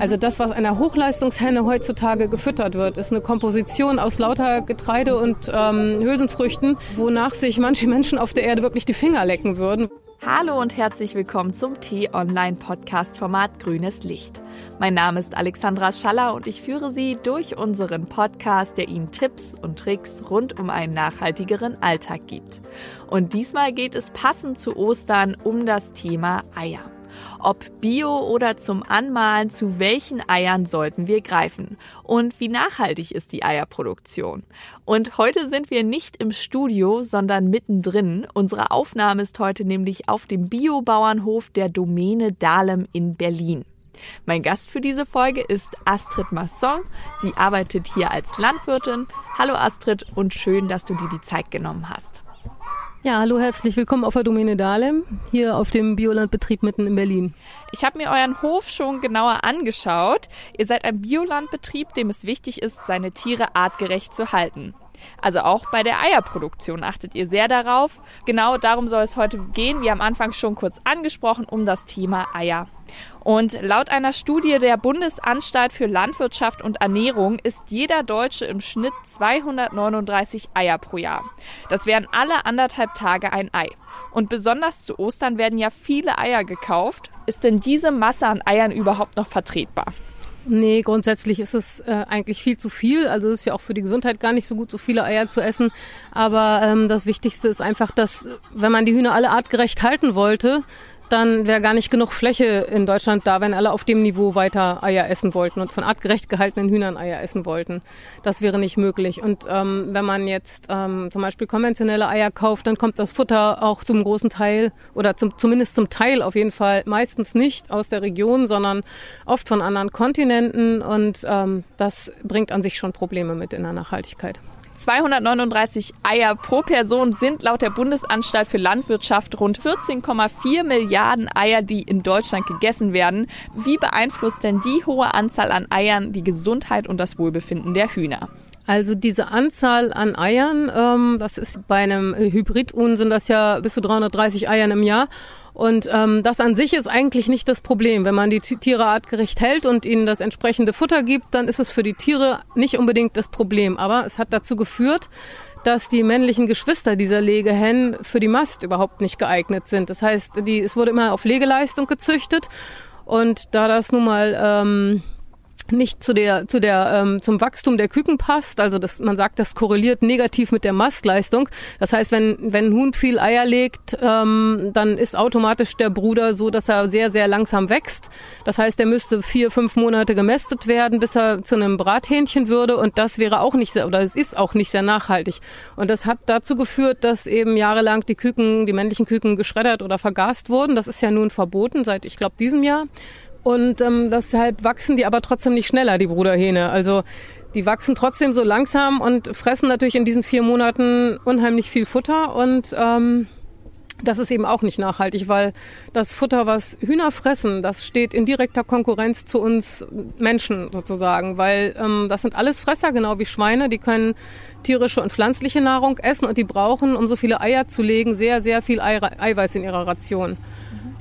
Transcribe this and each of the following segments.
Also das, was einer Hochleistungshenne heutzutage gefüttert wird, ist eine Komposition aus lauter Getreide und ähm, Hülsenfrüchten, wonach sich manche Menschen auf der Erde wirklich die Finger lecken würden. Hallo und herzlich willkommen zum T-Online-Podcast-Format Grünes Licht. Mein Name ist Alexandra Schaller und ich führe Sie durch unseren Podcast, der Ihnen Tipps und Tricks rund um einen nachhaltigeren Alltag gibt. Und diesmal geht es passend zu Ostern um das Thema Eier. Ob bio oder zum Anmalen, zu welchen Eiern sollten wir greifen? Und wie nachhaltig ist die Eierproduktion? Und heute sind wir nicht im Studio, sondern mittendrin. Unsere Aufnahme ist heute nämlich auf dem Biobauernhof der Domäne Dahlem in Berlin. Mein Gast für diese Folge ist Astrid Masson. Sie arbeitet hier als Landwirtin. Hallo Astrid und schön, dass du dir die Zeit genommen hast. Ja, hallo, herzlich willkommen auf der Domäne Dahlem, hier auf dem Biolandbetrieb mitten in Berlin. Ich habe mir euren Hof schon genauer angeschaut. Ihr seid ein Biolandbetrieb, dem es wichtig ist, seine Tiere artgerecht zu halten. Also auch bei der Eierproduktion achtet ihr sehr darauf. Genau darum soll es heute gehen, wie am Anfang schon kurz angesprochen, um das Thema Eier. Und laut einer Studie der Bundesanstalt für Landwirtschaft und Ernährung ist jeder Deutsche im Schnitt 239 Eier pro Jahr. Das wären alle anderthalb Tage ein Ei. Und besonders zu Ostern werden ja viele Eier gekauft. Ist denn diese Masse an Eiern überhaupt noch vertretbar? Nee, grundsätzlich ist es äh, eigentlich viel zu viel. Also es ist ja auch für die Gesundheit gar nicht so gut, so viele Eier zu essen. Aber ähm, das Wichtigste ist einfach, dass wenn man die Hühner alle artgerecht halten wollte, dann wäre gar nicht genug Fläche in Deutschland da, wenn alle auf dem Niveau weiter Eier essen wollten und von artgerecht gehaltenen Hühnern Eier essen wollten. Das wäre nicht möglich. Und ähm, wenn man jetzt ähm, zum Beispiel konventionelle Eier kauft, dann kommt das Futter auch zum großen Teil oder zum, zumindest zum Teil auf jeden Fall meistens nicht aus der Region, sondern oft von anderen Kontinenten. Und ähm, das bringt an sich schon Probleme mit in der Nachhaltigkeit. 239 Eier pro Person sind laut der Bundesanstalt für Landwirtschaft rund 14,4 Milliarden Eier, die in Deutschland gegessen werden. Wie beeinflusst denn die hohe Anzahl an Eiern die Gesundheit und das Wohlbefinden der Hühner? Also diese Anzahl an Eiern, ähm, das ist bei einem Hybridhuhn sind das ja bis zu 330 Eiern im Jahr. Und ähm, das an sich ist eigentlich nicht das Problem. Wenn man die Tiere artgerecht hält und ihnen das entsprechende Futter gibt, dann ist es für die Tiere nicht unbedingt das Problem. Aber es hat dazu geführt, dass die männlichen Geschwister dieser Legehennen für die Mast überhaupt nicht geeignet sind. Das heißt, die, es wurde immer auf Legeleistung gezüchtet. Und da das nun mal ähm, nicht zu der, zu der, ähm, zum Wachstum der Küken passt. Also das, man sagt, das korreliert negativ mit der Mastleistung. Das heißt, wenn, wenn ein Huhn viel Eier legt, ähm, dann ist automatisch der Bruder so, dass er sehr, sehr langsam wächst. Das heißt, er müsste vier, fünf Monate gemästet werden, bis er zu einem Brathähnchen würde. Und das wäre auch nicht sehr, oder es ist auch nicht sehr nachhaltig. Und das hat dazu geführt, dass eben jahrelang die Küken, die männlichen Küken geschreddert oder vergast wurden. Das ist ja nun verboten seit, ich glaube, diesem Jahr. Und ähm, deshalb wachsen die aber trotzdem nicht schneller, die Bruderhähne. Also die wachsen trotzdem so langsam und fressen natürlich in diesen vier Monaten unheimlich viel Futter und ähm, das ist eben auch nicht nachhaltig, weil das Futter, was Hühner fressen, das steht in direkter Konkurrenz zu uns Menschen sozusagen, weil ähm, das sind alles Fresser, genau wie Schweine, die können tierische und pflanzliche Nahrung essen und die brauchen, um so viele Eier zu legen, sehr, sehr viel Eiweiß in ihrer Ration.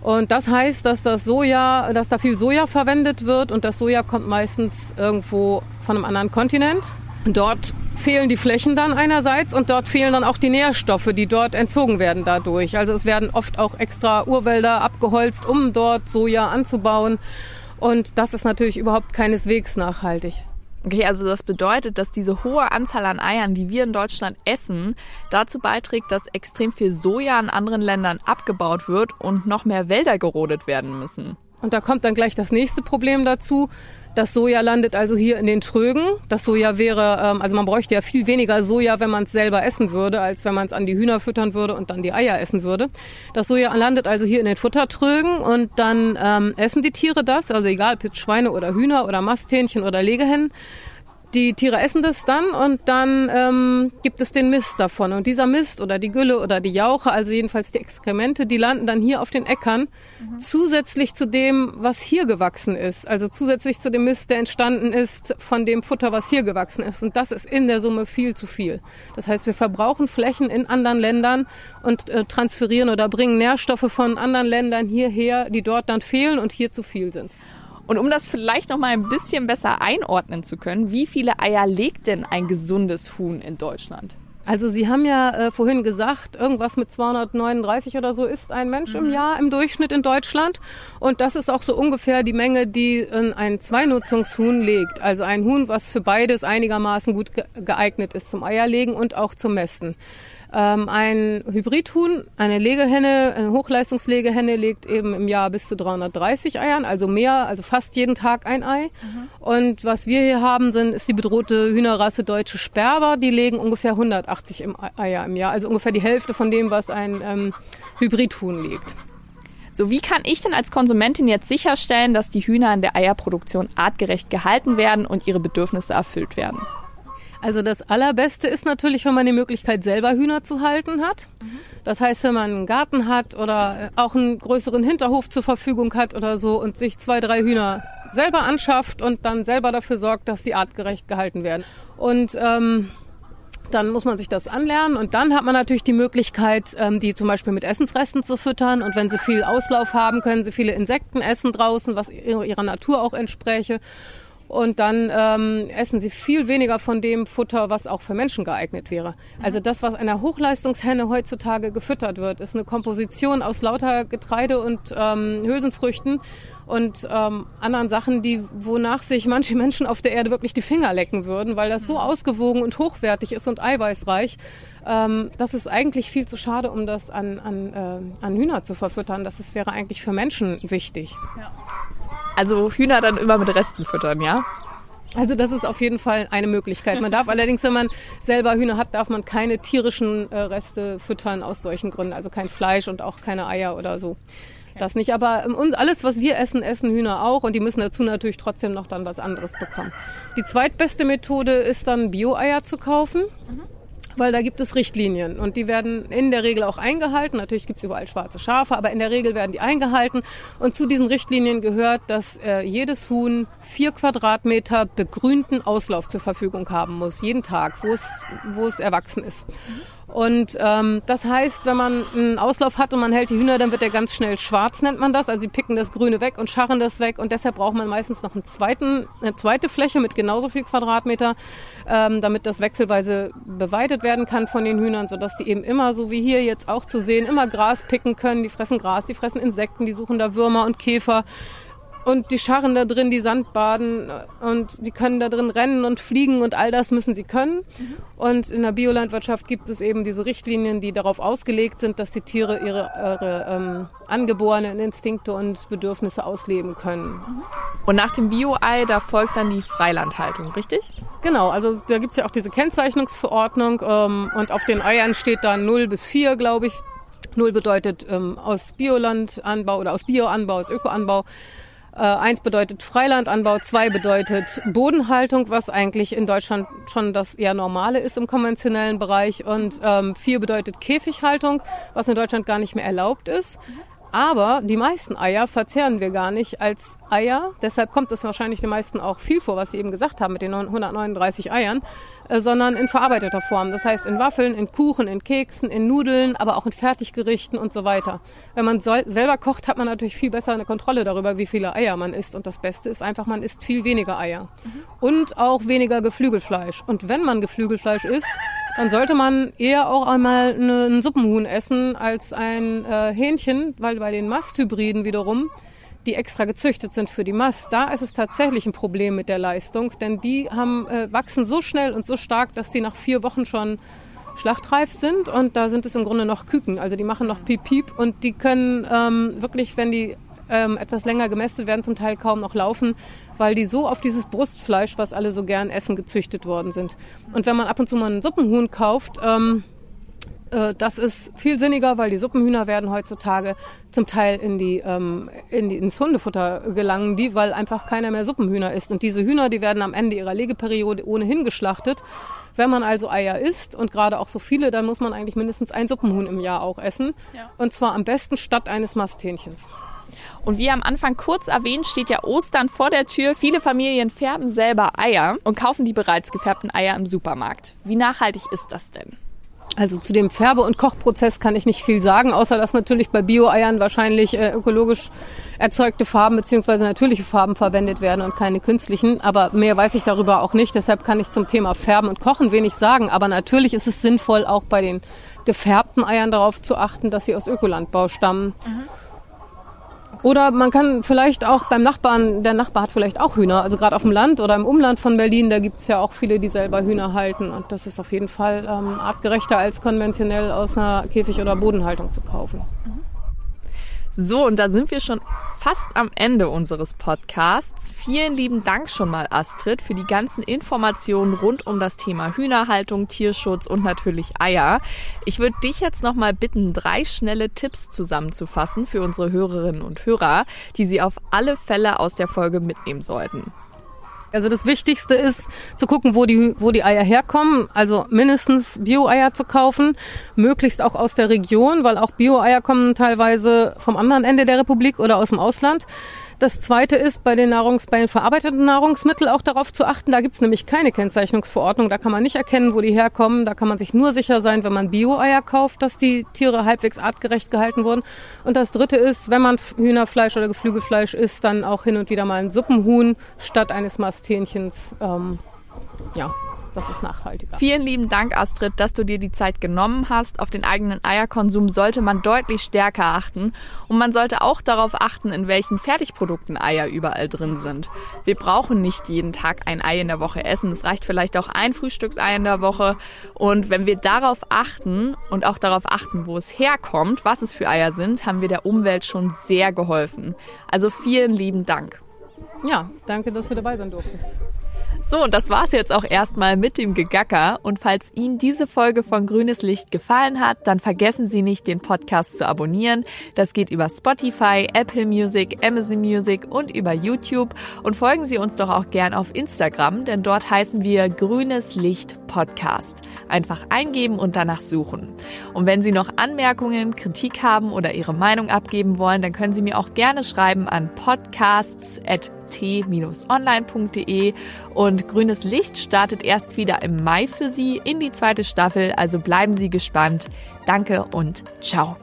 Und das heißt, dass das Soja, dass da viel Soja verwendet wird und das Soja kommt meistens irgendwo von einem anderen Kontinent. Dort fehlen die Flächen dann einerseits und dort fehlen dann auch die Nährstoffe, die dort entzogen werden dadurch. Also es werden oft auch extra Urwälder abgeholzt, um dort Soja anzubauen. Und das ist natürlich überhaupt keineswegs nachhaltig. Okay, also das bedeutet, dass diese hohe Anzahl an Eiern, die wir in Deutschland essen, dazu beiträgt, dass extrem viel Soja in anderen Ländern abgebaut wird und noch mehr Wälder gerodet werden müssen. Und da kommt dann gleich das nächste Problem dazu. Das Soja landet also hier in den Trögen. Das Soja wäre, ähm, also man bräuchte ja viel weniger Soja, wenn man es selber essen würde, als wenn man es an die Hühner füttern würde und dann die Eier essen würde. Das Soja landet also hier in den Futtertrögen und dann ähm, essen die Tiere das, also egal ob jetzt Schweine oder Hühner oder Masthähnchen oder Legehennen. Die Tiere essen das dann und dann ähm, gibt es den Mist davon. Und dieser Mist oder die Gülle oder die Jauche, also jedenfalls die Exkremente, die landen dann hier auf den Äckern mhm. zusätzlich zu dem, was hier gewachsen ist. Also zusätzlich zu dem Mist, der entstanden ist von dem Futter, was hier gewachsen ist. Und das ist in der Summe viel zu viel. Das heißt, wir verbrauchen Flächen in anderen Ländern und äh, transferieren oder bringen Nährstoffe von anderen Ländern hierher, die dort dann fehlen und hier zu viel sind. Und um das vielleicht noch mal ein bisschen besser einordnen zu können, wie viele Eier legt denn ein gesundes Huhn in Deutschland? Also Sie haben ja äh, vorhin gesagt, irgendwas mit 239 oder so ist ein Mensch mhm. im Jahr im Durchschnitt in Deutschland. Und das ist auch so ungefähr die Menge, die ein Zweinutzungshuhn legt. Also ein Huhn, was für beides einigermaßen gut geeignet ist zum Eierlegen und auch zum Mästen. Ähm, ein Hybridhuhn, eine Legehenne, eine Hochleistungslegehenne legt eben im Jahr bis zu 330 Eiern, also mehr, also fast jeden Tag ein Ei. Mhm. Und was wir hier haben, sind, ist die bedrohte Hühnerrasse Deutsche Sperber. Die legen ungefähr 180 Eier im Jahr, also ungefähr die Hälfte von dem, was ein ähm, Hybridhuhn legt. So, wie kann ich denn als Konsumentin jetzt sicherstellen, dass die Hühner in der Eierproduktion artgerecht gehalten werden und ihre Bedürfnisse erfüllt werden? Also das Allerbeste ist natürlich, wenn man die Möglichkeit selber Hühner zu halten hat. Das heißt, wenn man einen Garten hat oder auch einen größeren Hinterhof zur Verfügung hat oder so und sich zwei, drei Hühner selber anschafft und dann selber dafür sorgt, dass sie artgerecht gehalten werden. Und ähm, dann muss man sich das anlernen und dann hat man natürlich die Möglichkeit, ähm, die zum Beispiel mit Essensresten zu füttern und wenn sie viel Auslauf haben, können sie viele Insekten essen draußen, was ihrer Natur auch entspräche und dann ähm, essen sie viel weniger von dem Futter, was auch für Menschen geeignet wäre. Also das, was einer Hochleistungshenne heutzutage gefüttert wird, ist eine Komposition aus lauter Getreide und ähm, Hülsenfrüchten und ähm, anderen Sachen, die wonach sich manche Menschen auf der Erde wirklich die Finger lecken würden, weil das so mhm. ausgewogen und hochwertig ist und eiweißreich. Ähm, das ist eigentlich viel zu schade, um das an, an, äh, an Hühner zu verfüttern. Das ist, wäre eigentlich für Menschen wichtig. Ja. Also Hühner dann immer mit Resten füttern, ja? Also das ist auf jeden Fall eine Möglichkeit. Man darf allerdings, wenn man selber Hühner hat, darf man keine tierischen äh, Reste füttern aus solchen Gründen. Also kein Fleisch und auch keine Eier oder so. Das nicht. Aber ähm, alles, was wir essen, essen Hühner auch. Und die müssen dazu natürlich trotzdem noch dann was anderes bekommen. Die zweitbeste Methode ist dann Bio-Eier zu kaufen. Mhm weil da gibt es Richtlinien und die werden in der Regel auch eingehalten. Natürlich gibt es überall schwarze Schafe, aber in der Regel werden die eingehalten. Und zu diesen Richtlinien gehört, dass äh, jedes Huhn vier Quadratmeter begrünten Auslauf zur Verfügung haben muss, jeden Tag, wo es, erwachsen ist. Mhm. Und ähm, das heißt, wenn man einen Auslauf hat und man hält die Hühner, dann wird der ganz schnell schwarz, nennt man das. Also sie picken das Grüne weg und scharren das weg. Und deshalb braucht man meistens noch einen zweiten, eine zweite Fläche mit genauso viel Quadratmeter, ähm, damit das wechselweise beweidet werden kann von den Hühnern, sodass sie eben immer, so wie hier jetzt auch zu sehen, immer Gras picken können. Die fressen Gras, die fressen Insekten, die suchen da Würmer und Käfer. Und die scharren da drin, die Sandbaden und die können da drin rennen und fliegen und all das müssen sie können. Mhm. Und in der Biolandwirtschaft gibt es eben diese Richtlinien, die darauf ausgelegt sind, dass die Tiere ihre, ihre ähm, angeborenen Instinkte und Bedürfnisse ausleben können. Mhm. Und nach dem Bio-Ei, da folgt dann die Freilandhaltung, richtig? Genau, also da gibt es ja auch diese Kennzeichnungsverordnung ähm, und auf den Eiern steht dann 0 bis 4, glaube ich. 0 bedeutet ähm, aus Biolandanbau oder aus Bioanbau, aus Ökoanbau. Äh, eins bedeutet Freilandanbau, zwei bedeutet Bodenhaltung, was eigentlich in Deutschland schon das eher normale ist im konventionellen Bereich. Und ähm, vier bedeutet Käfighaltung, was in Deutschland gar nicht mehr erlaubt ist. Aber die meisten Eier verzehren wir gar nicht als Eier. Deshalb kommt es wahrscheinlich den meisten auch viel vor, was Sie eben gesagt haben mit den 139 Eiern, äh, sondern in verarbeiteter Form. Das heißt in Waffeln, in Kuchen, in Keksen, in Nudeln, aber auch in Fertiggerichten und so weiter. Wenn man selber kocht, hat man natürlich viel besser eine Kontrolle darüber, wie viele Eier man isst. Und das Beste ist einfach, man isst viel weniger Eier. Mhm. Und auch weniger Geflügelfleisch. Und wenn man Geflügelfleisch isst, dann sollte man eher auch einmal einen Suppenhuhn essen als ein äh, Hähnchen, weil bei den Masthybriden wiederum, die extra gezüchtet sind für die Mast, da ist es tatsächlich ein Problem mit der Leistung, denn die haben, äh, wachsen so schnell und so stark, dass sie nach vier Wochen schon schlachtreif sind und da sind es im Grunde noch Küken, also die machen noch Piep Piep und die können ähm, wirklich, wenn die ähm, etwas länger gemästet werden, zum Teil kaum noch laufen, weil die so auf dieses Brustfleisch, was alle so gern essen, gezüchtet worden sind. Und wenn man ab und zu mal einen Suppenhuhn kauft, ähm, äh, das ist viel sinniger, weil die Suppenhühner werden heutzutage zum Teil in die, ähm, in die, ins Hundefutter gelangen, die, weil einfach keiner mehr Suppenhühner isst. Und diese Hühner, die werden am Ende ihrer Legeperiode ohnehin geschlachtet. Wenn man also Eier isst und gerade auch so viele, dann muss man eigentlich mindestens ein Suppenhuhn im Jahr auch essen. Ja. Und zwar am besten statt eines Masthähnchens. Und wie am Anfang kurz erwähnt, steht ja Ostern vor der Tür. Viele Familien färben selber Eier und kaufen die bereits gefärbten Eier im Supermarkt. Wie nachhaltig ist das denn? Also zu dem Färbe- und Kochprozess kann ich nicht viel sagen, außer dass natürlich bei Bio-Eiern wahrscheinlich äh, ökologisch erzeugte Farben beziehungsweise natürliche Farben verwendet werden und keine künstlichen. Aber mehr weiß ich darüber auch nicht. Deshalb kann ich zum Thema Färben und Kochen wenig sagen. Aber natürlich ist es sinnvoll, auch bei den gefärbten Eiern darauf zu achten, dass sie aus Ökolandbau stammen. Mhm. Oder man kann vielleicht auch beim Nachbarn, der Nachbar hat vielleicht auch Hühner, also gerade auf dem Land oder im Umland von Berlin, da gibt's ja auch viele, die selber Hühner halten. Und das ist auf jeden Fall ähm, artgerechter als konventionell aus einer Käfig- oder Bodenhaltung zu kaufen. Mhm. So, und da sind wir schon fast am Ende unseres Podcasts. Vielen lieben Dank schon mal, Astrid, für die ganzen Informationen rund um das Thema Hühnerhaltung, Tierschutz und natürlich Eier. Ich würde dich jetzt noch mal bitten, drei schnelle Tipps zusammenzufassen für unsere Hörerinnen und Hörer, die sie auf alle Fälle aus der Folge mitnehmen sollten. Also das Wichtigste ist zu gucken, wo die, wo die Eier herkommen. Also mindestens Bio-Eier zu kaufen, möglichst auch aus der Region, weil auch Bio-Eier kommen teilweise vom anderen Ende der Republik oder aus dem Ausland. Das zweite ist, bei den, Nahrungs bei den verarbeiteten Nahrungsmitteln auch darauf zu achten. Da gibt's nämlich keine Kennzeichnungsverordnung. Da kann man nicht erkennen, wo die herkommen. Da kann man sich nur sicher sein, wenn man Bio-Eier kauft, dass die Tiere halbwegs artgerecht gehalten wurden. Und das dritte ist, wenn man Hühnerfleisch oder Geflügelfleisch isst, dann auch hin und wieder mal ein Suppenhuhn statt eines Masthähnchens. Ähm, ja, das ist nachhaltiger. Vielen lieben Dank, Astrid, dass du dir die Zeit genommen hast. Auf den eigenen Eierkonsum sollte man deutlich stärker achten. Und man sollte auch darauf achten, in welchen Fertigprodukten Eier überall drin sind. Wir brauchen nicht jeden Tag ein Ei in der Woche essen. Es reicht vielleicht auch ein Frühstücksei in der Woche. Und wenn wir darauf achten und auch darauf achten, wo es herkommt, was es für Eier sind, haben wir der Umwelt schon sehr geholfen. Also vielen lieben Dank. Ja, danke, dass wir dabei sein durften. So, und das war's jetzt auch erstmal mit dem Gegacker. Und falls Ihnen diese Folge von Grünes Licht gefallen hat, dann vergessen Sie nicht, den Podcast zu abonnieren. Das geht über Spotify, Apple Music, Amazon Music und über YouTube. Und folgen Sie uns doch auch gern auf Instagram, denn dort heißen wir Grünes Licht Podcast. Einfach eingeben und danach suchen. Und wenn Sie noch Anmerkungen, Kritik haben oder Ihre Meinung abgeben wollen, dann können Sie mir auch gerne schreiben an podcasts@ t-online.de und Grünes Licht startet erst wieder im Mai für Sie in die zweite Staffel, also bleiben Sie gespannt. Danke und ciao.